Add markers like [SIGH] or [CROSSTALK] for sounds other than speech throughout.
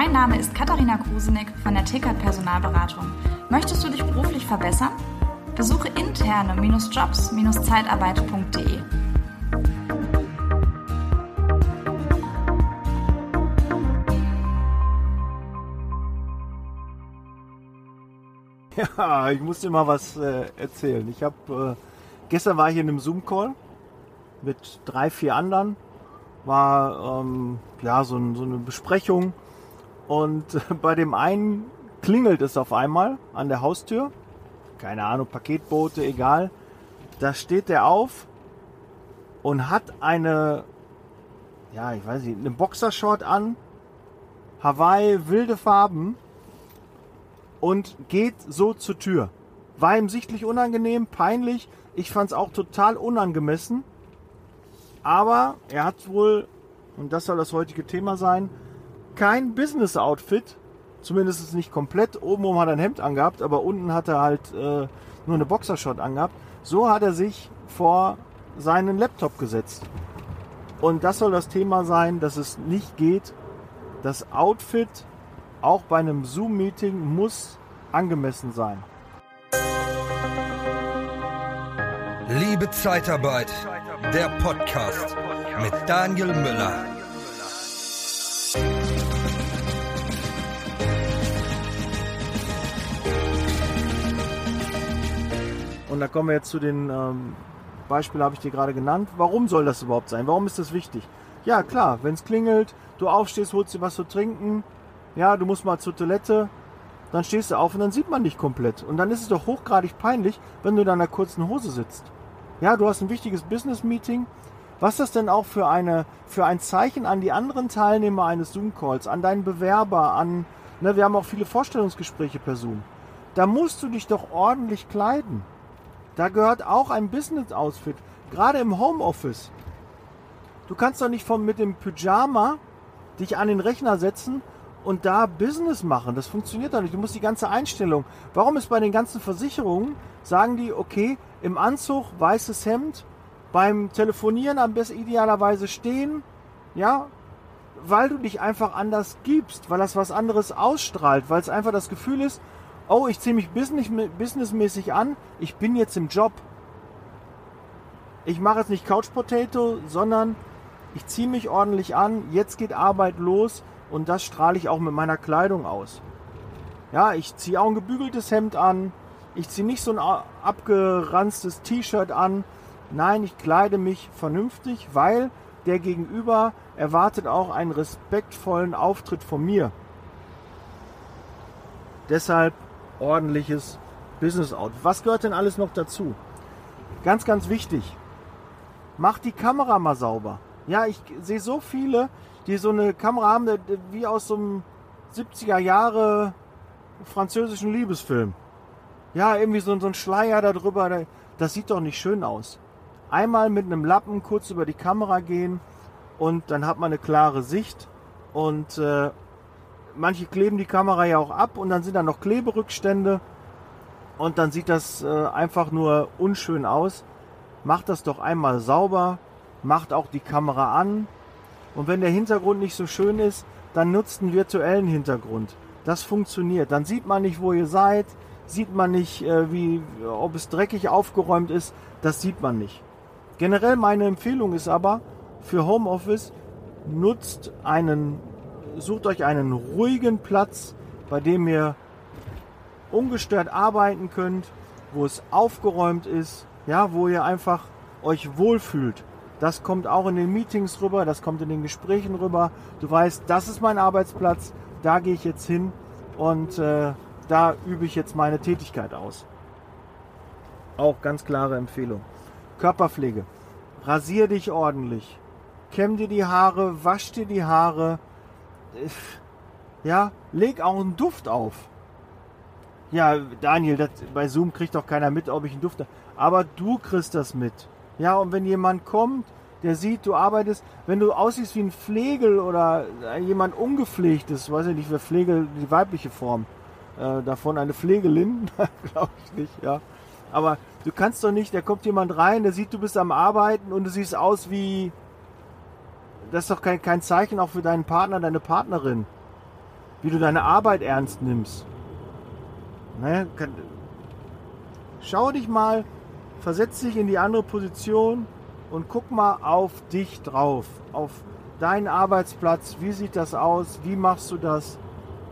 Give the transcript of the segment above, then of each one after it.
Mein Name ist Katharina Krusenick von der Tickert Personalberatung. Möchtest du dich beruflich verbessern? Besuche interne-jobs-zeitarbeit.de. [LAUGHS] Ja, ich muss dir mal was äh, erzählen. Ich habe äh, gestern war ich in einem Zoom-Call mit drei, vier anderen. War ähm, ja so, ein, so, eine Besprechung und [LAUGHS] bei dem einen klingelt es auf einmal an der Haustür. Keine Ahnung, Paketboote, egal. Da steht der auf und hat eine, ja, ich weiß nicht, eine Boxershort an. Hawaii, wilde Farben und geht so zur Tür. War ihm sichtlich unangenehm, peinlich. Ich fand es auch total unangemessen. Aber er hat wohl, und das soll das heutige Thema sein, kein Business-Outfit. Zumindest nicht komplett. Obenrum hat er ein Hemd angehabt, aber unten hat er halt äh, nur eine Boxershot angehabt. So hat er sich vor seinen Laptop gesetzt. Und das soll das Thema sein, dass es nicht geht. Das Outfit auch bei einem Zoom-Meeting muss angemessen sein. Liebe Zeitarbeit, der Podcast mit Daniel Müller. Und da kommen wir jetzt zu den ähm, Beispielen, habe ich dir gerade genannt. Warum soll das überhaupt sein? Warum ist das wichtig? Ja, klar, wenn es klingelt, du aufstehst, holst dir was zu trinken, ja, du musst mal zur Toilette, dann stehst du auf und dann sieht man dich komplett. Und dann ist es doch hochgradig peinlich, wenn du in deiner kurzen Hose sitzt. Ja, du hast ein wichtiges Business-Meeting. Was ist das denn auch für, eine, für ein Zeichen an die anderen Teilnehmer eines Zoom-Calls, an deinen Bewerber, an, ne, wir haben auch viele Vorstellungsgespräche per Zoom. Da musst du dich doch ordentlich kleiden. Da gehört auch ein Business-Outfit, gerade im Homeoffice. Du kannst doch nicht vom, mit dem Pyjama dich an den Rechner setzen und da Business machen. Das funktioniert doch nicht. Du musst die ganze Einstellung. Warum ist bei den ganzen Versicherungen, sagen die, okay, im Anzug, weißes Hemd, beim Telefonieren am besten idealerweise stehen, ja, weil du dich einfach anders gibst, weil das was anderes ausstrahlt, weil es einfach das Gefühl ist, oh, ich ziehe mich business, businessmäßig an, ich bin jetzt im Job. Ich mache jetzt nicht Couch Potato, sondern ich ziehe mich ordentlich an, jetzt geht Arbeit los und das strahle ich auch mit meiner Kleidung aus. Ja, ich ziehe auch ein gebügeltes Hemd an. Ich ziehe nicht so ein abgeranztes T-Shirt an. Nein, ich kleide mich vernünftig, weil der Gegenüber erwartet auch einen respektvollen Auftritt von mir. Deshalb ordentliches Business Out. Was gehört denn alles noch dazu? Ganz, ganz wichtig. Mach die Kamera mal sauber. Ja, ich sehe so viele, die so eine Kamera haben, wie aus so einem 70er Jahre französischen Liebesfilm. Ja, irgendwie so, so ein Schleier darüber, das sieht doch nicht schön aus. Einmal mit einem Lappen kurz über die Kamera gehen und dann hat man eine klare Sicht und äh, manche kleben die Kamera ja auch ab und dann sind da noch Kleberückstände und dann sieht das äh, einfach nur unschön aus. Macht das doch einmal sauber, macht auch die Kamera an, und wenn der Hintergrund nicht so schön ist, dann nutzt einen virtuellen Hintergrund. Das funktioniert. Dann sieht man nicht, wo ihr seid, sieht man nicht, äh, wie, ob es dreckig aufgeräumt ist. Das sieht man nicht. Generell meine Empfehlung ist aber für Homeoffice, nutzt einen, sucht euch einen ruhigen Platz, bei dem ihr ungestört arbeiten könnt, wo es aufgeräumt ist, ja, wo ihr einfach euch wohlfühlt. Das kommt auch in den Meetings rüber, das kommt in den Gesprächen rüber. Du weißt, das ist mein Arbeitsplatz, da gehe ich jetzt hin und äh, da übe ich jetzt meine Tätigkeit aus. Auch ganz klare Empfehlung. Körperpflege. Rasier dich ordentlich. Kämm dir die Haare, wasch dir die Haare. Ja, leg auch einen Duft auf. Ja, Daniel, das, bei Zoom kriegt doch keiner mit, ob ich einen Duft habe. Aber du kriegst das mit. Ja, und wenn jemand kommt, der sieht, du arbeitest, wenn du aussiehst wie ein Pflegel oder jemand ungepflegtes, weiß ich nicht, wer Pflegel, die weibliche Form äh, davon, eine Pflegelin, [LAUGHS] glaube ich nicht, ja. Aber du kannst doch nicht, da kommt jemand rein, der sieht, du bist am Arbeiten und du siehst aus wie, das ist doch kein, kein Zeichen auch für deinen Partner, deine Partnerin. wie du deine Arbeit ernst nimmst. Ne? Schau dich mal, versetz dich in die andere Position und guck mal auf dich drauf, auf deinen Arbeitsplatz. Wie sieht das aus? Wie machst du das?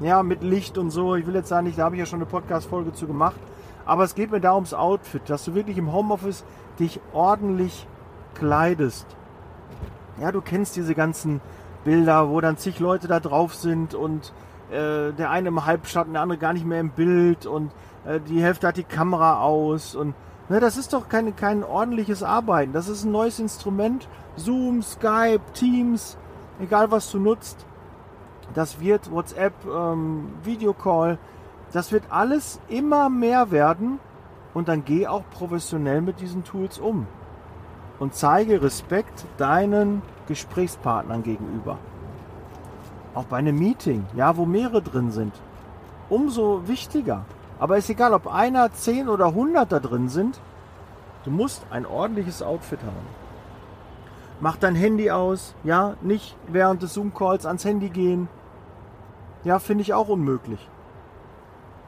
Ja, mit Licht und so. Ich will jetzt sagen, da habe ich ja schon eine Podcast-Folge zu gemacht. Aber es geht mir da ums Outfit, dass du wirklich im Homeoffice dich ordentlich kleidest. Ja, du kennst diese ganzen Bilder, wo dann zig Leute da drauf sind und äh, der eine im Halbschatten, der andere gar nicht mehr im Bild und äh, die Hälfte hat die Kamera aus und ne, das ist doch kein, kein ordentliches Arbeiten. Das ist ein neues Instrument. Zoom, Skype, Teams, egal was du nutzt. Das wird WhatsApp, ähm, Videocall, das wird alles immer mehr werden und dann geh auch professionell mit diesen Tools um und zeige Respekt deinen Gesprächspartnern gegenüber. Auch bei einem Meeting, ja, wo mehrere drin sind, umso wichtiger. Aber ist egal, ob einer, zehn oder hundert da drin sind, du musst ein ordentliches Outfit haben. Mach dein Handy aus, ja, nicht während des Zoom-Calls ans Handy gehen. Ja, finde ich auch unmöglich.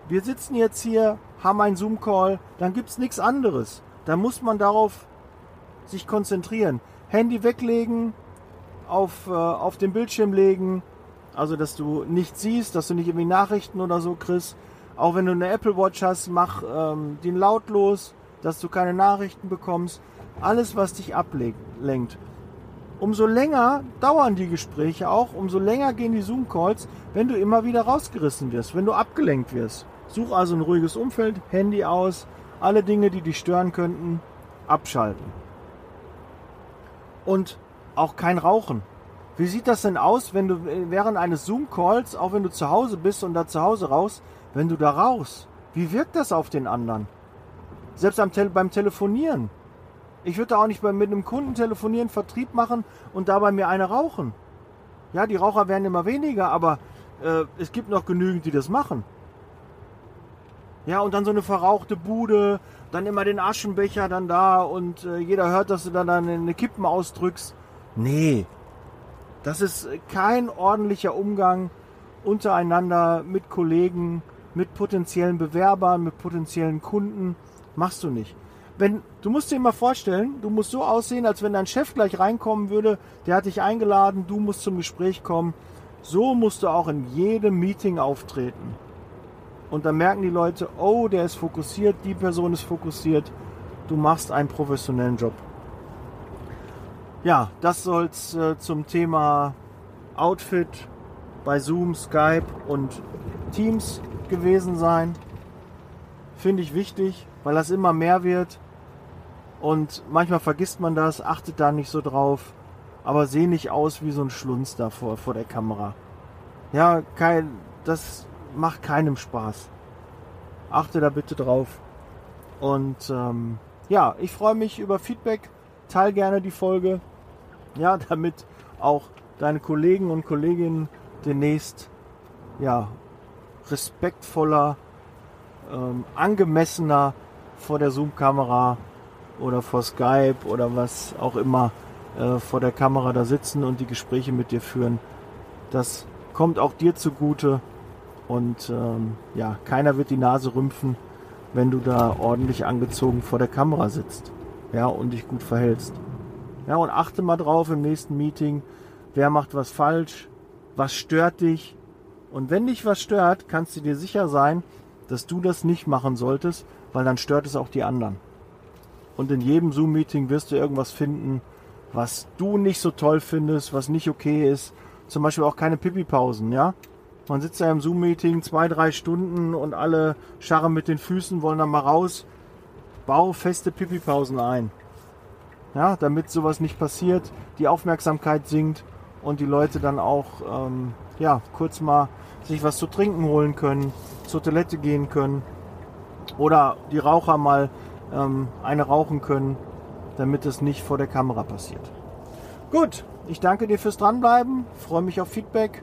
Wir sitzen jetzt hier, haben einen Zoom-Call, dann gibt es nichts anderes. Da muss man darauf sich konzentrieren. Handy weglegen, auf, äh, auf den Bildschirm legen, also dass du nichts siehst, dass du nicht irgendwie Nachrichten oder so kriegst. Auch wenn du eine Apple Watch hast, mach ähm, den lautlos, dass du keine Nachrichten bekommst. Alles, was dich ablenkt. Umso länger dauern die Gespräche auch, umso länger gehen die Zoom-Calls, wenn du immer wieder rausgerissen wirst, wenn du abgelenkt wirst. Such also ein ruhiges Umfeld, Handy aus, alle Dinge, die dich stören könnten, abschalten. Und auch kein Rauchen. Wie sieht das denn aus, wenn du während eines Zoom-Calls, auch wenn du zu Hause bist und da zu Hause raus, wenn du da rauchst? Wie wirkt das auf den anderen? Selbst beim Telefonieren. Ich würde da auch nicht mit einem Kunden telefonieren, Vertrieb machen und dabei mir eine rauchen. Ja, die Raucher werden immer weniger, aber äh, es gibt noch genügend, die das machen. Ja, und dann so eine verrauchte Bude, dann immer den Aschenbecher dann da und äh, jeder hört, dass du dann eine Kippen ausdrückst. Nee, das ist kein ordentlicher Umgang untereinander mit Kollegen, mit potenziellen Bewerbern, mit potenziellen Kunden. Machst du nicht. Wenn, du musst dir mal vorstellen, du musst so aussehen, als wenn dein Chef gleich reinkommen würde, der hat dich eingeladen, du musst zum Gespräch kommen. So musst du auch in jedem Meeting auftreten. Und dann merken die Leute, oh, der ist fokussiert, die Person ist fokussiert, du machst einen professionellen Job. Ja, das soll es äh, zum Thema Outfit bei Zoom, Skype und Teams gewesen sein. Finde ich wichtig, weil das immer mehr wird. Und manchmal vergisst man das, achtet da nicht so drauf. Aber sehe nicht aus wie so ein Schlunz da vor, vor der Kamera. Ja, kein, das macht keinem Spaß. Achte da bitte drauf. Und ähm, ja, ich freue mich über Feedback. Teil gerne die Folge. Ja, [LAUGHS] damit auch deine Kollegen und Kolleginnen demnächst ja, respektvoller, ähm, angemessener vor der Zoom-Kamera oder vor Skype oder was auch immer äh, vor der Kamera da sitzen und die Gespräche mit dir führen. Das kommt auch dir zugute und ähm, ja, keiner wird die Nase rümpfen, wenn du da ordentlich angezogen vor der Kamera sitzt ja, und dich gut verhältst. Ja, und achte mal drauf im nächsten Meeting, wer macht was falsch, was stört dich. Und wenn dich was stört, kannst du dir sicher sein, dass du das nicht machen solltest, weil dann stört es auch die anderen. Und in jedem Zoom-Meeting wirst du irgendwas finden, was du nicht so toll findest, was nicht okay ist. Zum Beispiel auch keine Pipi-Pausen, ja. Man sitzt ja im Zoom-Meeting zwei, drei Stunden und alle scharren mit den Füßen, wollen dann mal raus. Bau feste Pipi-Pausen ein ja, damit sowas nicht passiert, die Aufmerksamkeit sinkt und die Leute dann auch ähm, ja, kurz mal sich was zu trinken holen können, zur Toilette gehen können oder die Raucher mal ähm, eine rauchen können, damit es nicht vor der Kamera passiert. Gut, ich danke dir fürs Dranbleiben, freue mich auf Feedback.